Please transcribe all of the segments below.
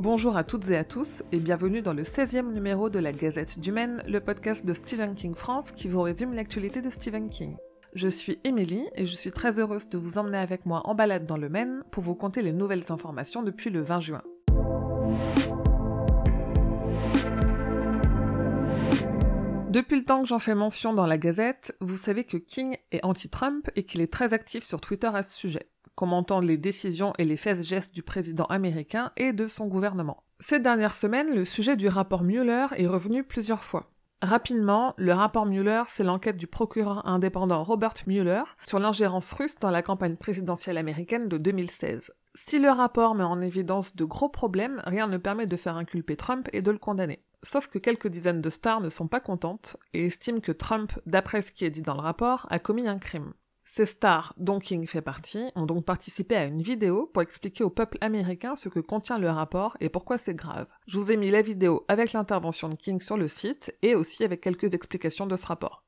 Bonjour à toutes et à tous et bienvenue dans le 16e numéro de la Gazette du Maine, le podcast de Stephen King France qui vous résume l'actualité de Stephen King. Je suis Émilie et je suis très heureuse de vous emmener avec moi en balade dans le Maine pour vous conter les nouvelles informations depuis le 20 juin. Depuis le temps que j'en fais mention dans la Gazette, vous savez que King est anti-Trump et qu'il est très actif sur Twitter à ce sujet commentant les décisions et les faits gestes du président américain et de son gouvernement. Ces dernières semaines, le sujet du rapport Mueller est revenu plusieurs fois. Rapidement, le rapport Mueller, c'est l'enquête du procureur indépendant Robert Mueller sur l'ingérence russe dans la campagne présidentielle américaine de 2016. Si le rapport met en évidence de gros problèmes, rien ne permet de faire inculper Trump et de le condamner. Sauf que quelques dizaines de stars ne sont pas contentes et estiment que Trump, d'après ce qui est dit dans le rapport, a commis un crime. Ces stars, dont King fait partie, ont donc participé à une vidéo pour expliquer au peuple américain ce que contient le rapport et pourquoi c'est grave. Je vous ai mis la vidéo avec l'intervention de King sur le site et aussi avec quelques explications de ce rapport.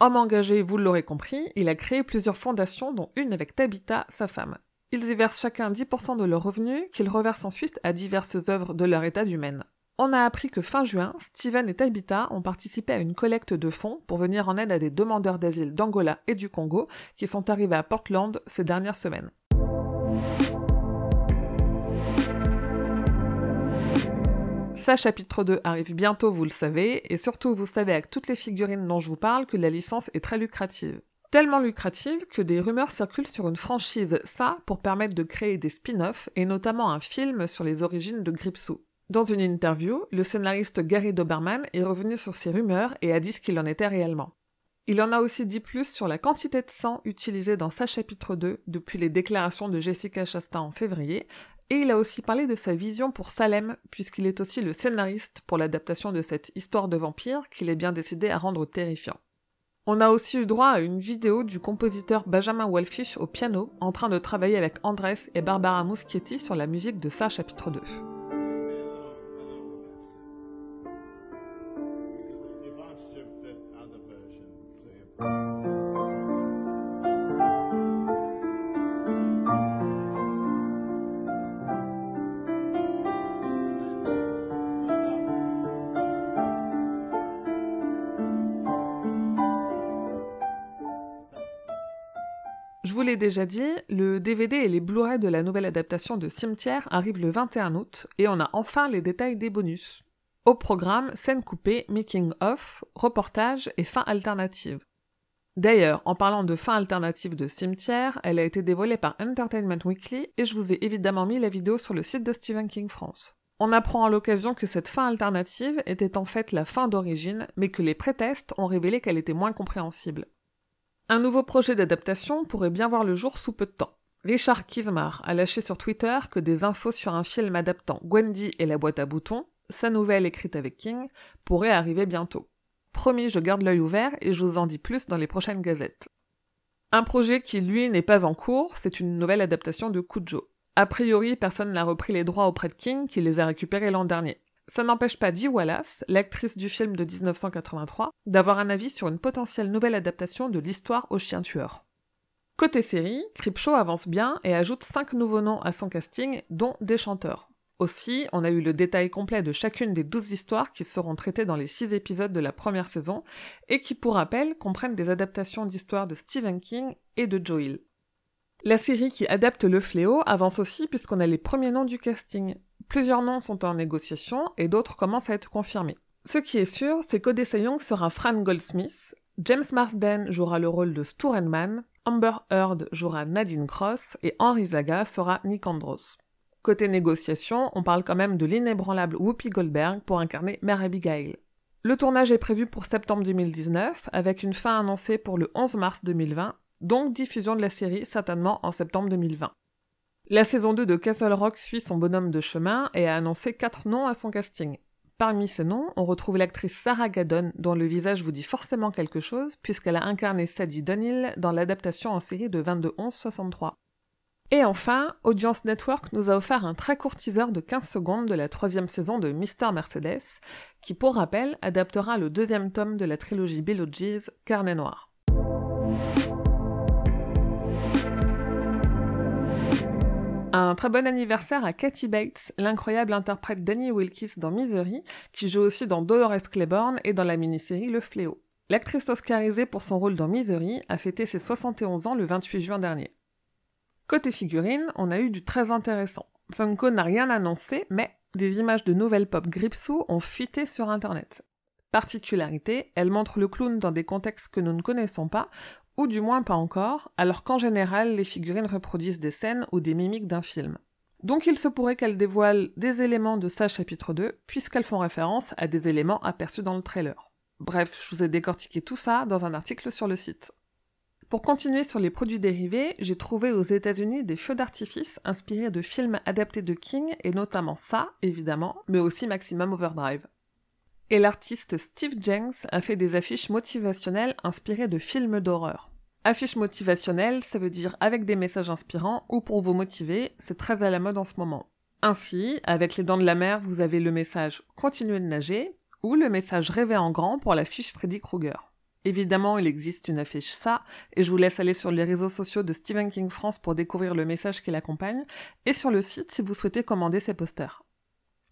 Homme engagé, vous l'aurez compris, il a créé plusieurs fondations, dont une avec Tabitha, sa femme. Ils y versent chacun 10% de leurs revenus, qu'ils reversent ensuite à diverses œuvres de leur état d'humaine. On a appris que fin juin, Steven et Tabitha ont participé à une collecte de fonds pour venir en aide à des demandeurs d'asile d'Angola et du Congo qui sont arrivés à Portland ces dernières semaines. Sa chapitre 2 arrive bientôt, vous le savez, et surtout vous savez avec toutes les figurines dont je vous parle que la licence est très lucrative. Tellement lucrative que des rumeurs circulent sur une franchise, ça pour permettre de créer des spin-offs et notamment un film sur les origines de Gripsou. Dans une interview, le scénariste Gary Doberman est revenu sur ces rumeurs et a dit ce qu'il en était réellement. Il en a aussi dit plus sur la quantité de sang utilisée dans sa chapitre 2 depuis les déclarations de Jessica Chastain en février, et il a aussi parlé de sa vision pour Salem, puisqu'il est aussi le scénariste pour l'adaptation de cette histoire de vampire qu'il est bien décidé à rendre terrifiant. On a aussi eu droit à une vidéo du compositeur Benjamin Wellfish au piano en train de travailler avec Andrés et Barbara Muschietti sur la musique de sa chapitre 2. Je vous l'ai déjà dit, le DVD et les Blu-ray de la nouvelle adaptation de Cimetière arrivent le 21 août et on a enfin les détails des bonus. Au programme, scène coupée, making of, reportage et fin alternative. D'ailleurs, en parlant de fin alternative de Cimetière, elle a été dévoilée par Entertainment Weekly et je vous ai évidemment mis la vidéo sur le site de Stephen King France. On apprend à l'occasion que cette fin alternative était en fait la fin d'origine, mais que les prétests ont révélé qu'elle était moins compréhensible. Un nouveau projet d'adaptation pourrait bien voir le jour sous peu de temps. Richard Kismar a lâché sur Twitter que des infos sur un film adaptant Gwendy et la boîte à boutons, sa nouvelle écrite avec King, pourraient arriver bientôt. Promis, je garde l'œil ouvert et je vous en dis plus dans les prochaines gazettes. Un projet qui, lui, n'est pas en cours, c'est une nouvelle adaptation de Cujo. A priori, personne n'a repris les droits auprès de King qui les a récupérés l'an dernier. Ça n'empêche pas Dee Wallace, l'actrice du film de 1983, d'avoir un avis sur une potentielle nouvelle adaptation de l'histoire au chien tueur. Côté série, Creepshow avance bien et ajoute 5 nouveaux noms à son casting, dont des chanteurs. Aussi, on a eu le détail complet de chacune des 12 histoires qui seront traitées dans les 6 épisodes de la première saison, et qui, pour rappel, comprennent des adaptations d'histoires de Stephen King et de Joe. La série qui adapte Le Fléau avance aussi puisqu'on a les premiers noms du casting. Plusieurs noms sont en négociation et d'autres commencent à être confirmés. Ce qui est sûr, c'est qu'Odessa Young sera Fran Goldsmith, James Marsden jouera le rôle de Sturenman, Amber Heard jouera Nadine Cross et Henry Zaga sera Nick Andros. Côté négociation, on parle quand même de l'inébranlable Whoopi Goldberg pour incarner Mère Abigail. Le tournage est prévu pour septembre 2019, avec une fin annoncée pour le 11 mars 2020, donc diffusion de la série certainement en septembre 2020. La saison 2 de Castle Rock suit son bonhomme de chemin et a annoncé quatre noms à son casting. Parmi ces noms, on retrouve l'actrice Sarah Gaddon, dont le visage vous dit forcément quelque chose, puisqu'elle a incarné Sadie Dunhill dans l'adaptation en série de 22-11-63. Et enfin, Audience Network nous a offert un très court teaser de 15 secondes de la troisième saison de Mister Mercedes, qui pour rappel adaptera le deuxième tome de la trilogie Beetlejuice, Carnet Noir. Un très bon anniversaire à Kathy Bates, l'incroyable interprète Danny Wilkes dans Misery, qui joue aussi dans Dolores Claiborne et dans la mini-série Le Fléau. L'actrice oscarisée pour son rôle dans Misery a fêté ses 71 ans le 28 juin dernier. Côté figurine, on a eu du très intéressant. Funko n'a rien annoncé, mais des images de nouvelles pop Gripsou ont fuité sur internet. Particularité, elles montrent le clown dans des contextes que nous ne connaissons pas, ou du moins pas encore, alors qu'en général les figurines reproduisent des scènes ou des mimiques d'un film. Donc il se pourrait qu'elles dévoilent des éléments de sa chapitre 2, puisqu'elles font référence à des éléments aperçus dans le trailer. Bref, je vous ai décortiqué tout ça dans un article sur le site. Pour continuer sur les produits dérivés, j'ai trouvé aux États-Unis des feux d'artifice inspirés de films adaptés de King, et notamment ça, évidemment, mais aussi Maximum Overdrive. Et l'artiste Steve Jenks a fait des affiches motivationnelles inspirées de films d'horreur. Affiches motivationnelles, ça veut dire avec des messages inspirants ou pour vous motiver, c'est très à la mode en ce moment. Ainsi, avec les dents de la mer, vous avez le message Continuez de nager ou le message Rêver en grand pour l'affiche Freddy Krueger. Évidemment, il existe une affiche ça, et je vous laisse aller sur les réseaux sociaux de Stephen King France pour découvrir le message qui l'accompagne, et sur le site si vous souhaitez commander ces posters.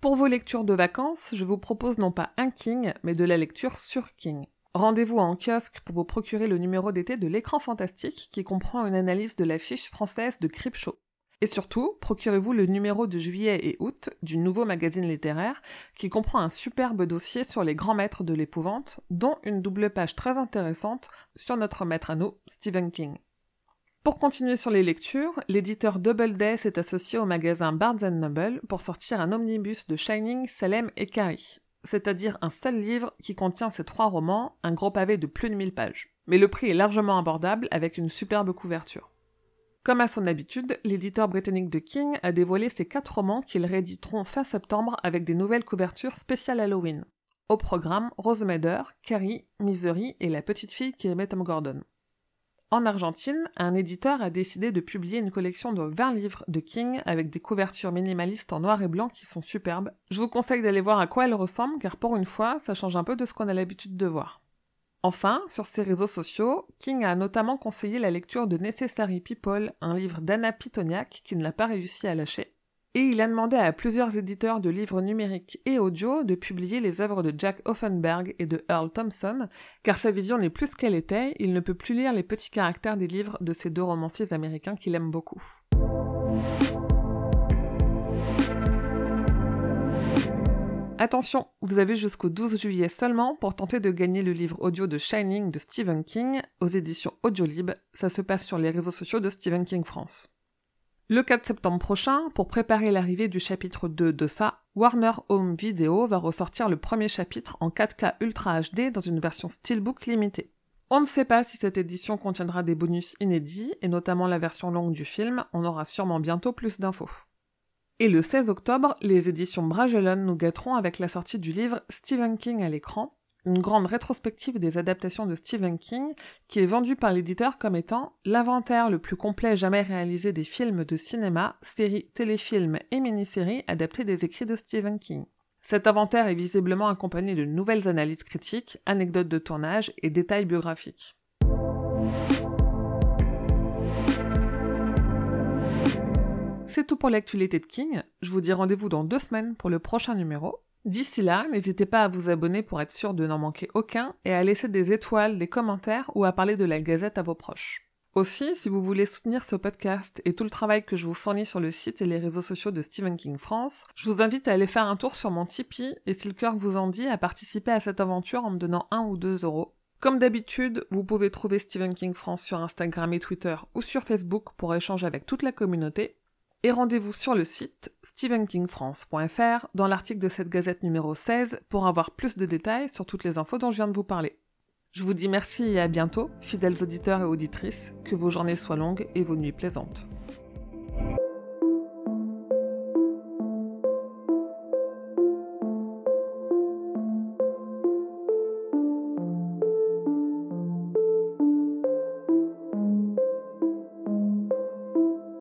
Pour vos lectures de vacances, je vous propose non pas un King, mais de la lecture sur King. Rendez-vous en kiosque pour vous procurer le numéro d'été de l'écran fantastique qui comprend une analyse de l'affiche française de Show. Et surtout, procurez-vous le numéro de juillet et août du nouveau magazine littéraire qui comprend un superbe dossier sur les grands maîtres de l'épouvante, dont une double page très intéressante sur notre maître à nous, Stephen King. Pour continuer sur les lectures, l'éditeur Doubleday s'est associé au magasin Barnes Noble pour sortir un omnibus de Shining, Salem et Carrie, c'est-à-dire un seul livre qui contient ces trois romans, un gros pavé de plus de 1000 pages. Mais le prix est largement abordable avec une superbe couverture. Comme à son habitude, l'éditeur britannique de King a dévoilé ses quatre romans qu'ils rééditeront fin septembre avec des nouvelles couvertures spéciales Halloween. Au programme, Rosemader, Carrie, Misery et la petite fille qui aimait Tom Gordon. En Argentine, un éditeur a décidé de publier une collection de 20 livres de King avec des couvertures minimalistes en noir et blanc qui sont superbes. Je vous conseille d'aller voir à quoi elles ressemblent car pour une fois, ça change un peu de ce qu'on a l'habitude de voir. Enfin, sur ses réseaux sociaux, King a notamment conseillé la lecture de Necessary People, un livre d'Anna Pitoniak qui ne l'a pas réussi à lâcher et il a demandé à plusieurs éditeurs de livres numériques et audio de publier les œuvres de Jack Offenberg et de Earl Thompson, car sa vision n'est plus ce qu'elle était, il ne peut plus lire les petits caractères des livres de ces deux romanciers américains qu'il aime beaucoup. Attention, vous avez jusqu'au 12 juillet seulement pour tenter de gagner le livre audio de Shining de Stephen King aux éditions Audiolib. Ça se passe sur les réseaux sociaux de Stephen King France. Le 4 septembre prochain, pour préparer l'arrivée du chapitre 2 de ça, Warner Home Video va ressortir le premier chapitre en 4K Ultra HD dans une version Steelbook limitée. On ne sait pas si cette édition contiendra des bonus inédits, et notamment la version longue du film, on aura sûrement bientôt plus d'infos. Et le 16 octobre, les éditions Bragelonne nous gâteront avec la sortie du livre Stephen King à l'écran, une grande rétrospective des adaptations de Stephen King qui est vendue par l'éditeur comme étant l'inventaire le plus complet jamais réalisé des films de cinéma, séries, téléfilms et mini-séries adaptés des écrits de Stephen King. Cet inventaire est visiblement accompagné de nouvelles analyses critiques, anecdotes de tournage et détails biographiques. C'est tout pour l'actualité de King. Je vous dis rendez-vous dans deux semaines pour le prochain numéro. D'ici là, n'hésitez pas à vous abonner pour être sûr de n'en manquer aucun et à laisser des étoiles, des commentaires ou à parler de la gazette à vos proches. Aussi, si vous voulez soutenir ce podcast et tout le travail que je vous fournis sur le site et les réseaux sociaux de Stephen King France, je vous invite à aller faire un tour sur mon Tipeee et si le cœur vous en dit, à participer à cette aventure en me donnant un ou deux euros. Comme d'habitude, vous pouvez trouver Stephen King France sur Instagram et Twitter ou sur Facebook pour échanger avec toute la communauté et rendez-vous sur le site stephenkingfrance.fr dans l'article de cette gazette numéro 16 pour avoir plus de détails sur toutes les infos dont je viens de vous parler. Je vous dis merci et à bientôt, fidèles auditeurs et auditrices, que vos journées soient longues et vos nuits plaisantes.